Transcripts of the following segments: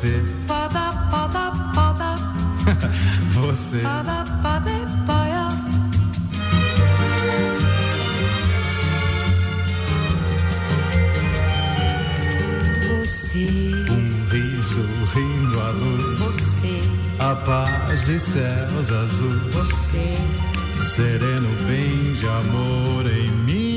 você. Você. Você. Um riso rindo à luz. Você. A paz de céus azuis. Você. Sereno bem de amor em mim.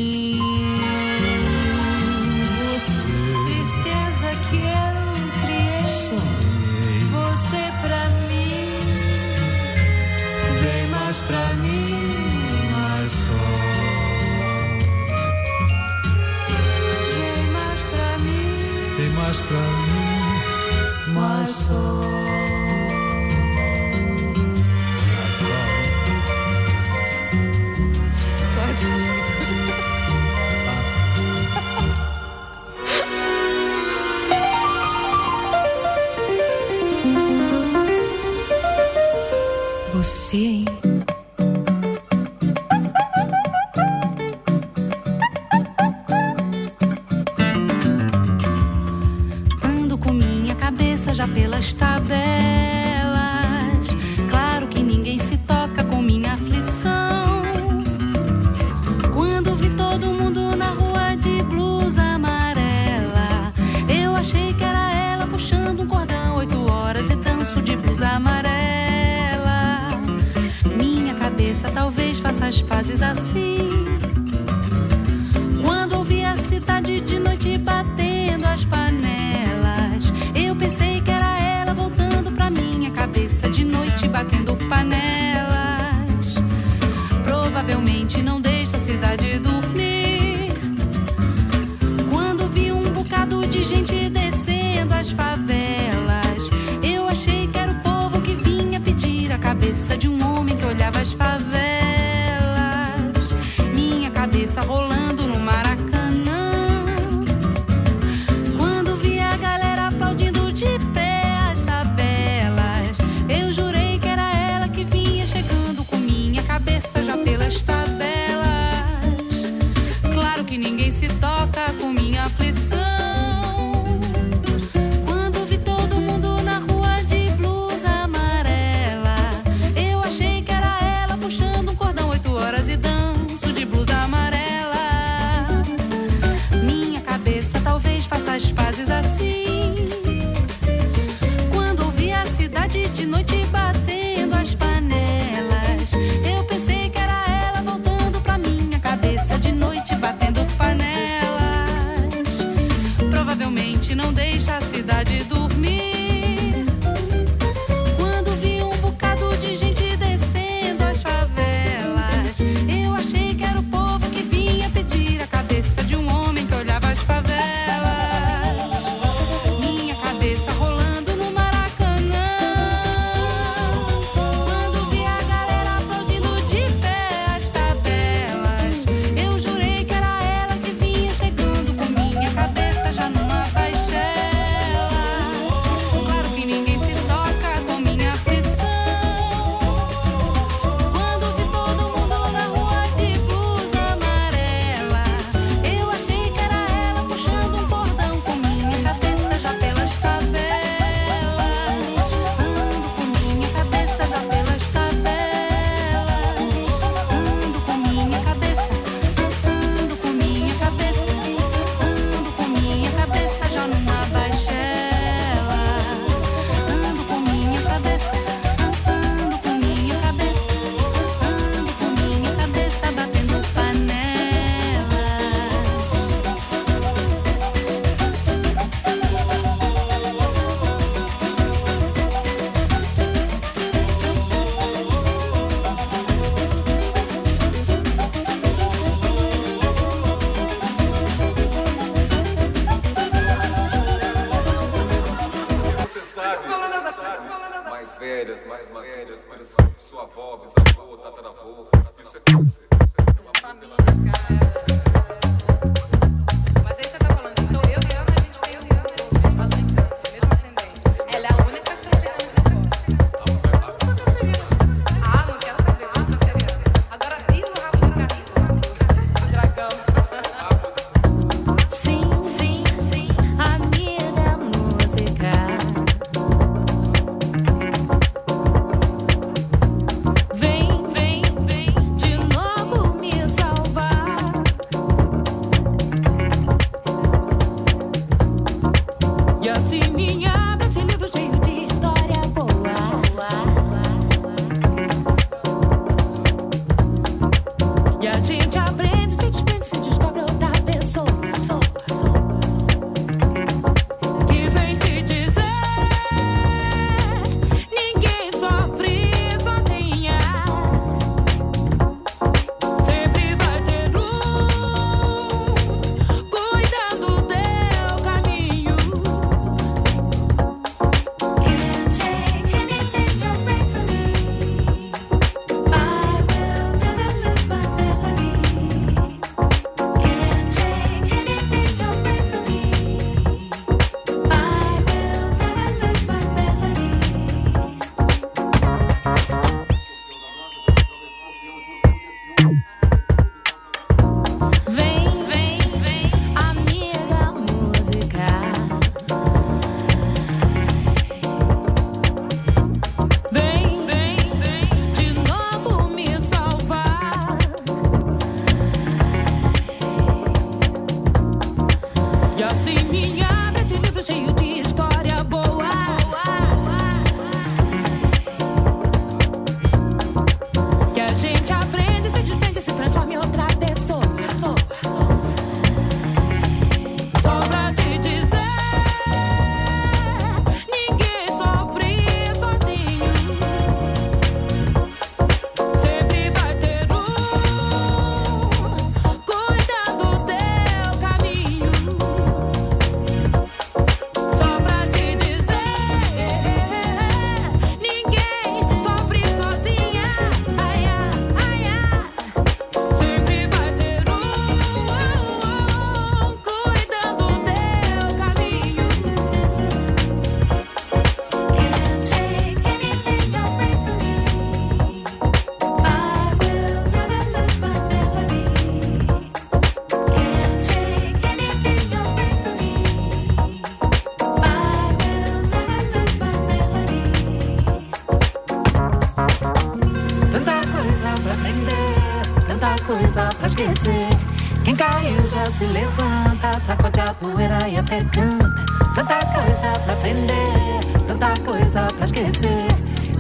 Pomerânia até canta. Tanta coisa pra aprender, tanta coisa pra esquecer.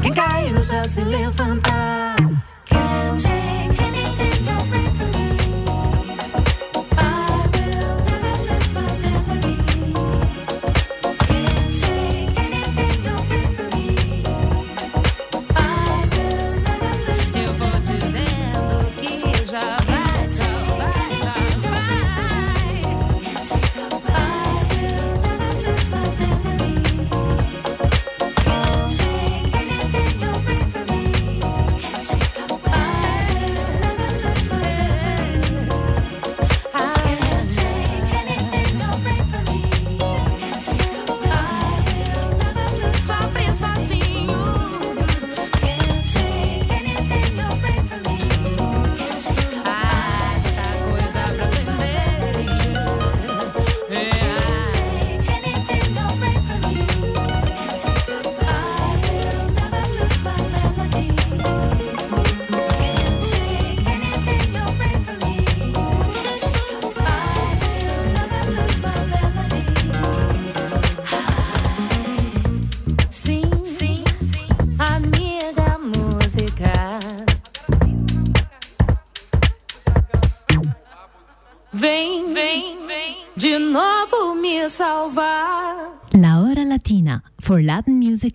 Quem caiu já se levantar.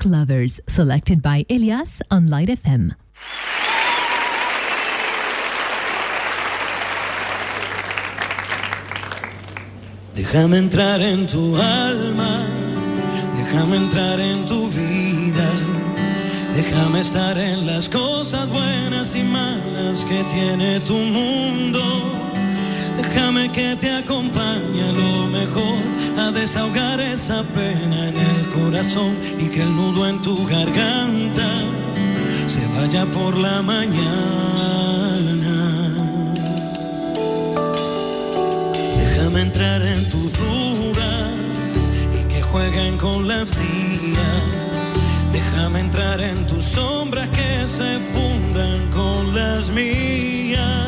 Lovers, selected by Elias on Light FM. Déjame entrar en tu alma, déjame entrar en tu vida, Déjame estar en las cosas buenas y malas que tiene tu mundo. Déjame que te acompañe a lo mejor a desahogar esa pena en y que el nudo en tu garganta se vaya por la mañana. Déjame entrar en tus dudas y que jueguen con las mías. Déjame entrar en tus sombras que se fundan con las mías.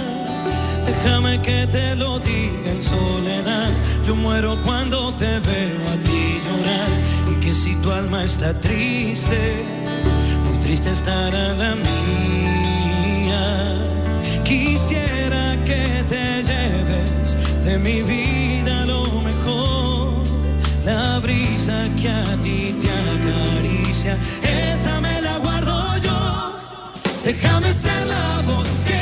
Déjame que te lo diga en soledad. Yo muero cuando te veo a tu alma está triste, muy triste estará la mía. Quisiera que te lleves de mi vida lo mejor. La brisa que a ti te acaricia, esa me la guardo yo. Déjame ser la voz que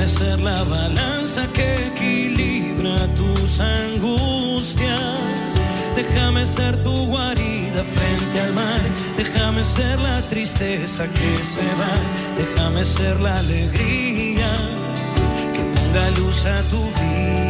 déjame ser la balanza que equilibra tus angustias, déjame ser tu guarida frente al mar, déjame ser la tristeza que se va, déjame ser la alegría que ponga luz a tu vida.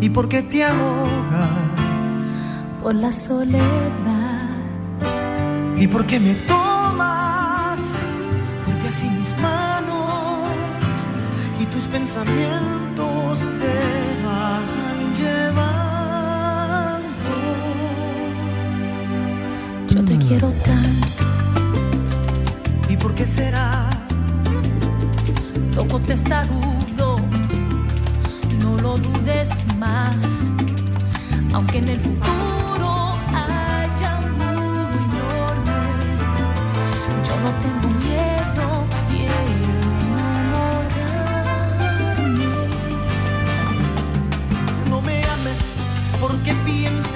y por qué te ahogas por la soledad. y por qué me tomas fuerte así mis manos y tus pensamientos te van llevando. Yo te quiero tanto, ¿Y por qué será? toco testarudo, no dudes más, aunque en el futuro haya un muro enorme, yo no tengo miedo, quiero enamorarme. No me ames porque pienses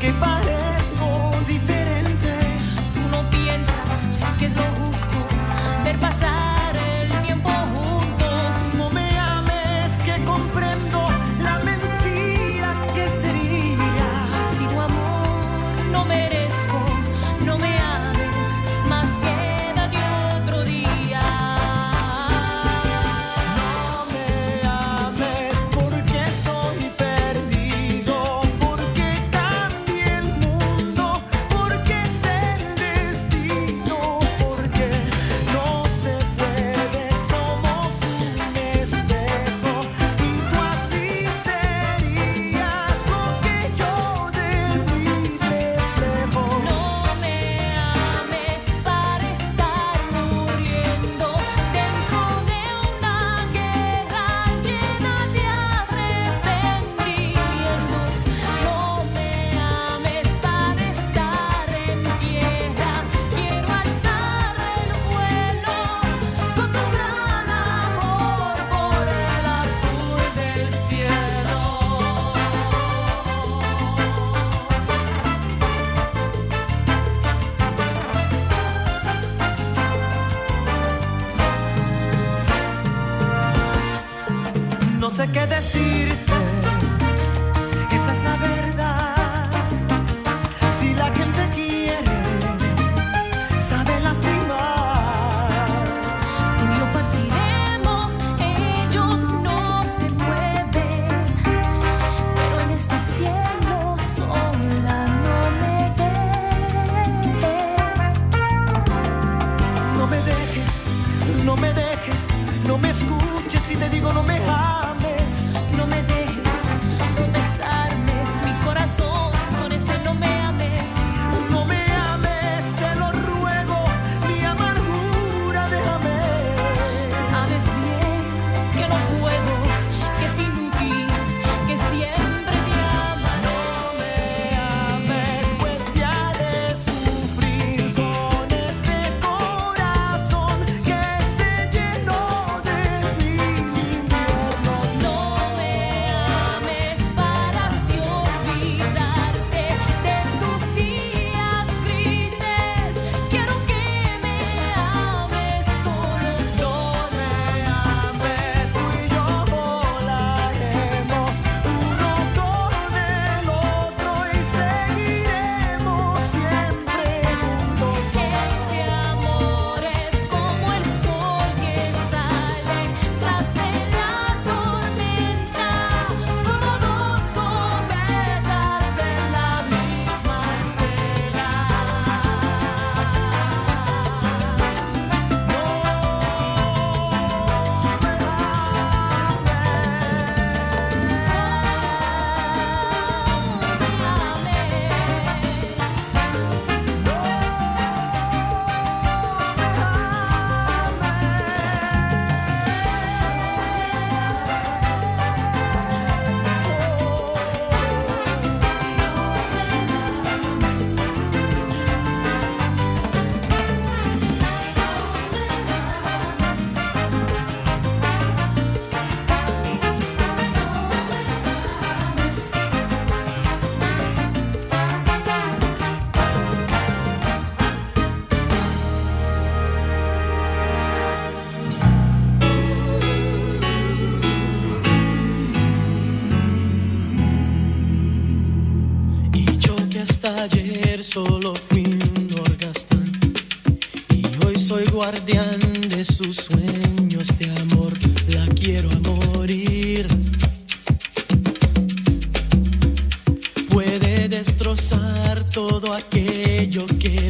que parezco solo fui un orgastán y hoy soy guardián de sus sueños de amor. La quiero a morir. Puede destrozar todo aquello que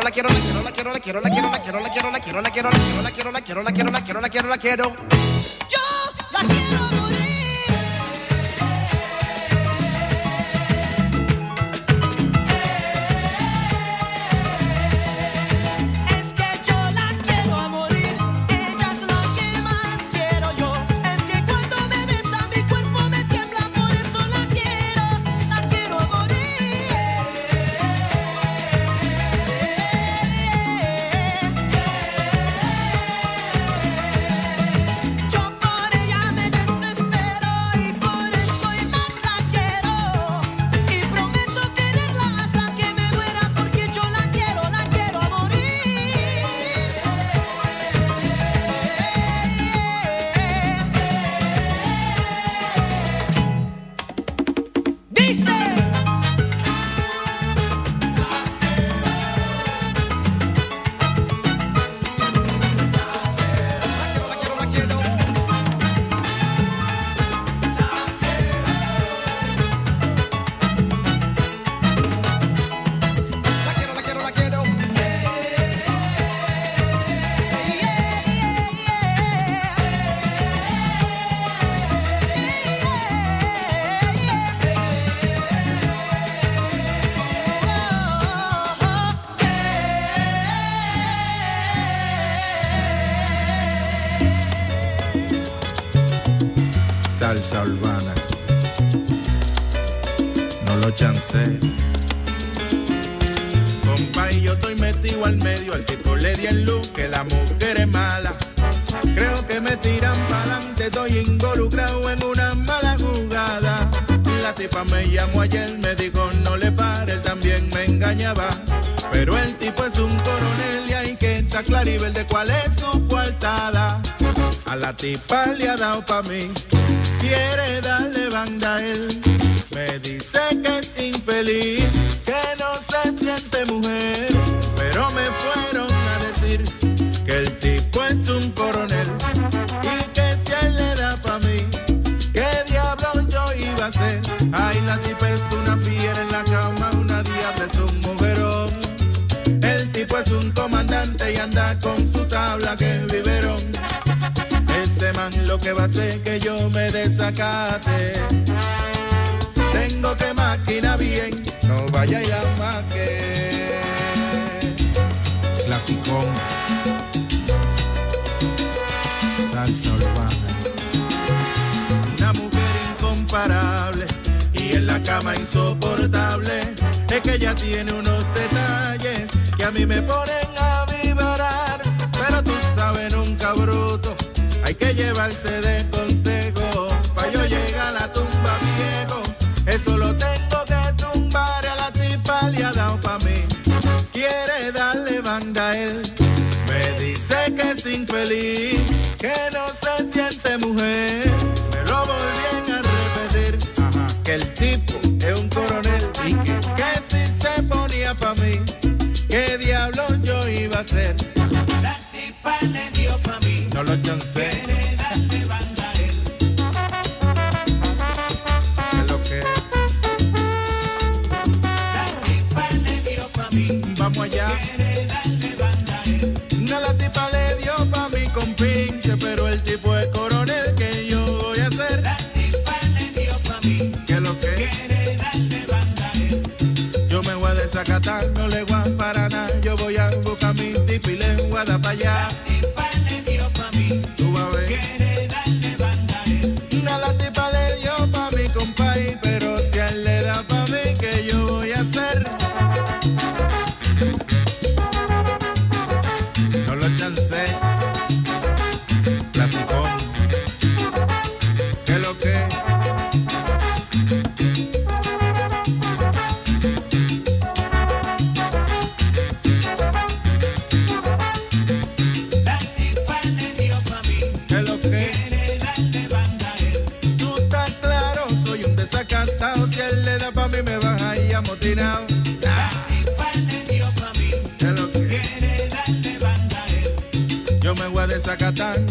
quiero, la quiero, la quiero, la quiero, la quiero, la quiero, la quiero, la quiero, la quiero, la quiero, la quiero, la quiero, la quiero, la quiero, la quiero, la quiero, la quiero, la quiero. me llamó ayer, me dijo no le pares, también me engañaba. Pero el tipo es un coronel y hay que estar claro y ver de cuál es su coartada. A la tipa le ha dado pa' mí una tipa es una fiera en la cama, una diabla es un mujerón. El tipo es un comandante y anda con su tabla que es biberón. Este man lo que va a hacer que yo me desacate. Tengo que máquina bien, no vaya y la maque. Clasicón. Salsa urbana. cama insoportable. Es que ella tiene unos detalles que a mí me ponen a vibrar. Pero tú sabes, nunca bruto, hay que llevarse de consejo hacer. Zacatán.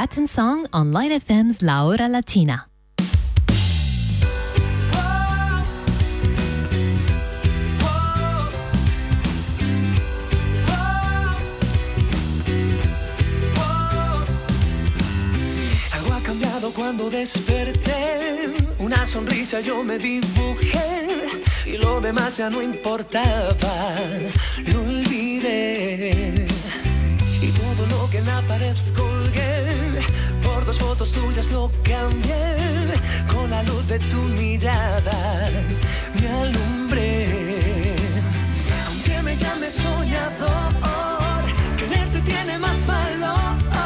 Latin Song on Light FM's La Hora Latina. Algo cambiado Cuando desperté, una sonrisa yo me dibujé y lo demás ya no importaba, lo olvidé. Y todo lo que me fotos tuyas lo cambié con la luz de tu mirada. Me alumbré. Aunque me llames soñador, quererte tiene más valor.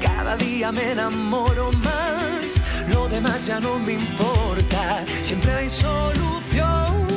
cada día me enamoro más, lo demás ya no me importa, siempre hay solución.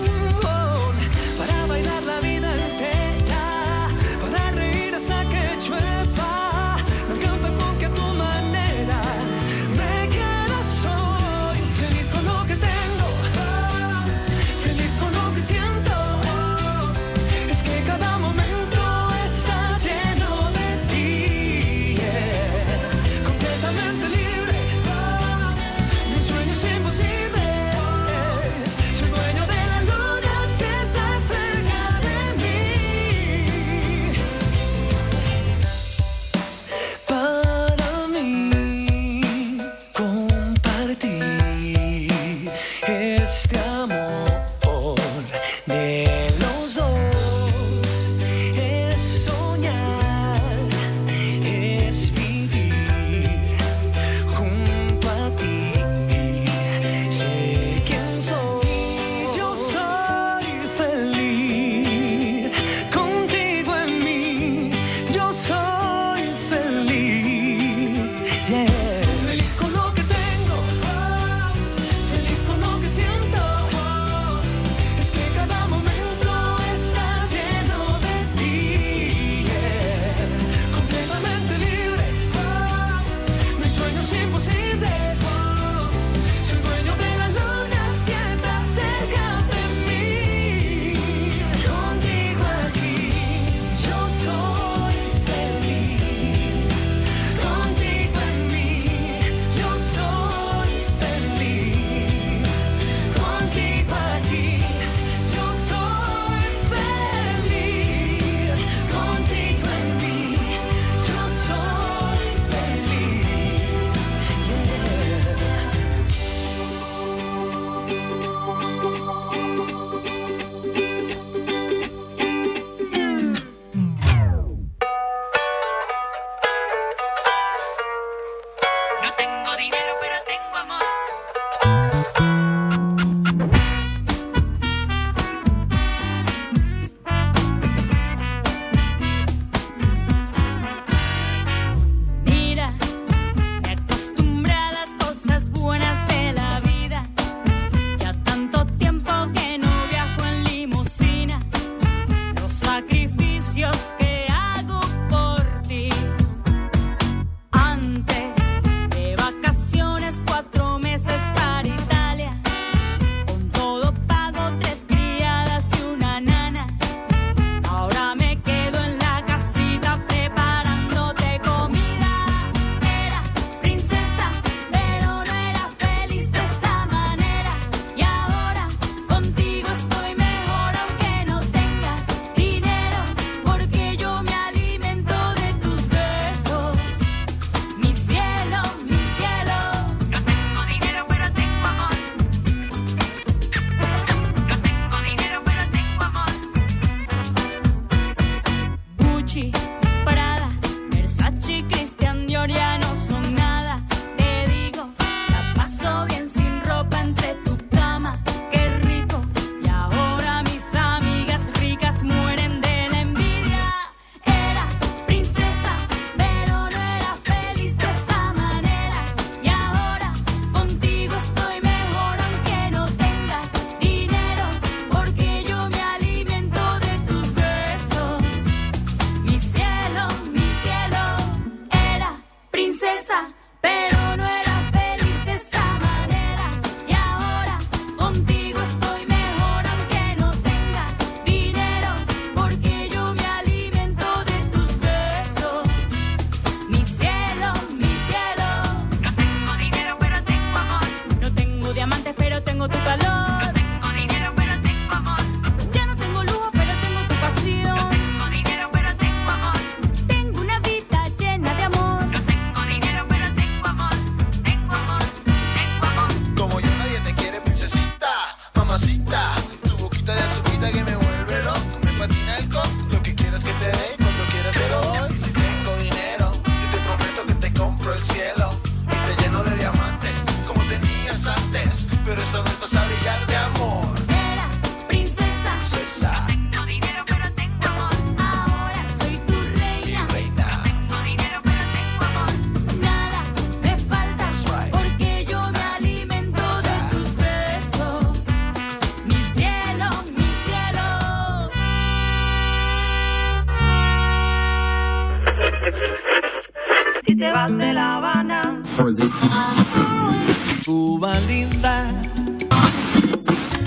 linda.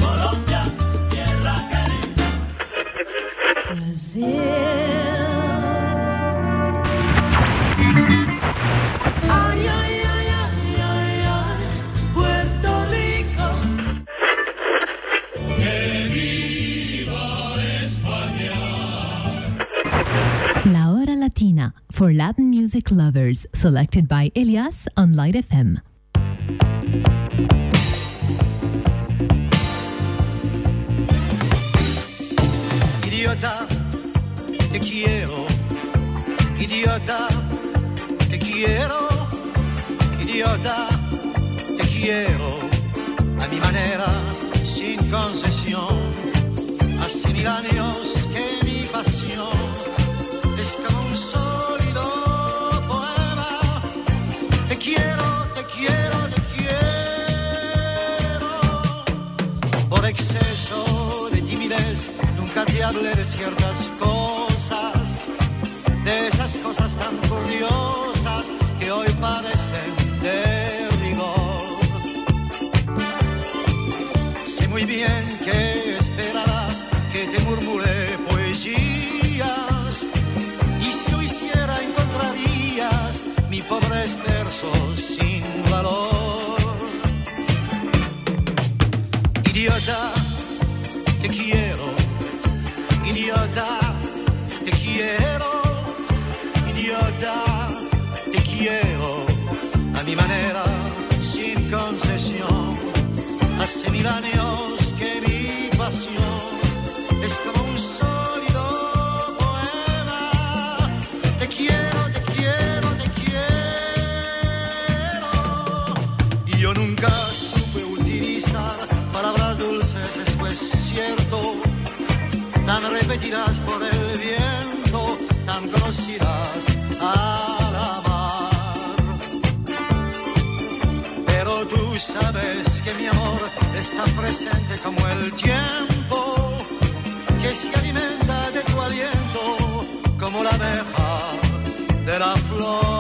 Colombia, tierra for Latin music lovers, selected by Elias on Light FM. te quiero a mi manera, sin concesión. Hace mil años que mi pasión es como un sólido poema. Te quiero, te quiero, te quiero. Por exceso de timidez, nunca te hablé de ciertas cosas, de esas cosas tan curiosas mi manera, sin concesión, hace mil años. Está presente como el tiempo que se alimenta de tu aliento como la abeja de la flor.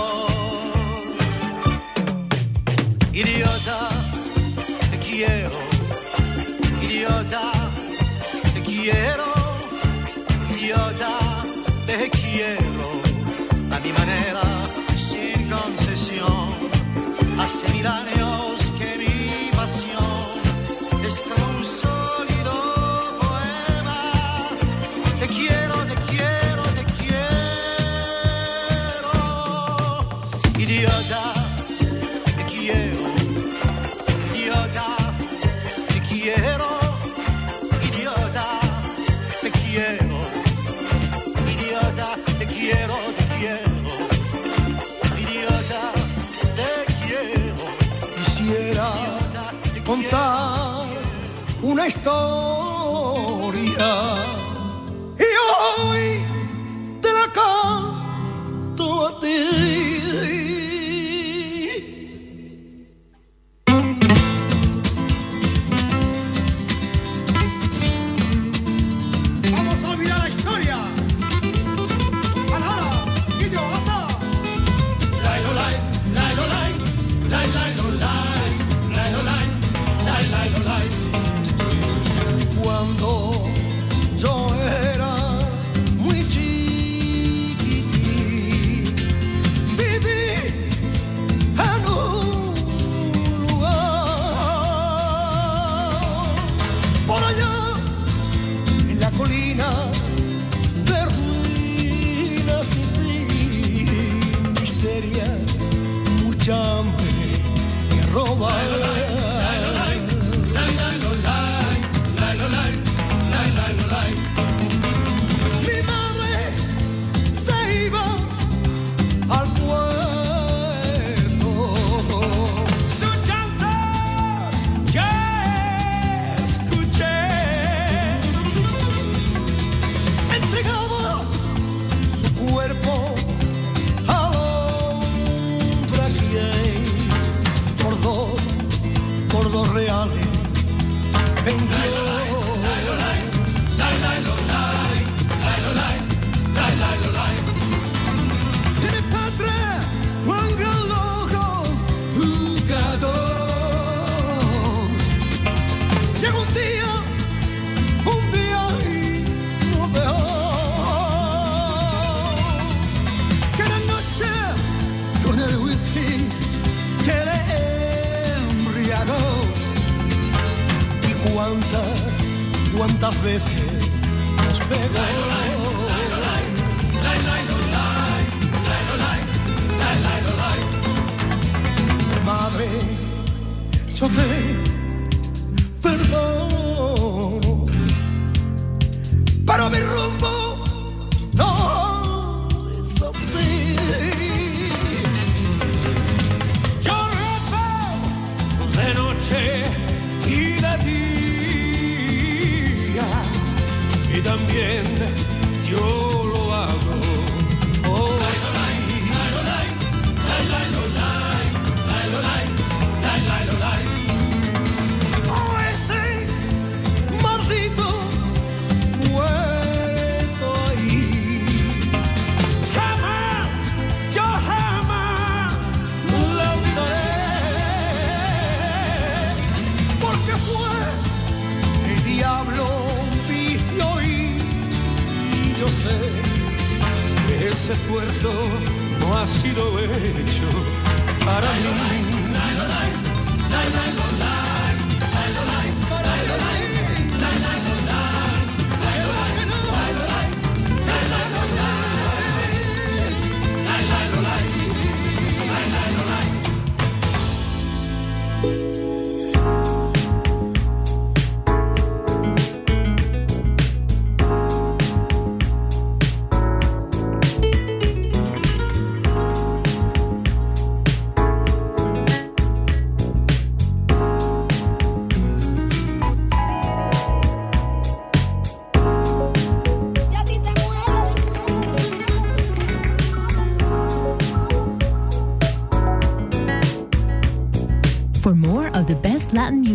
puesto. paro mi rumbo.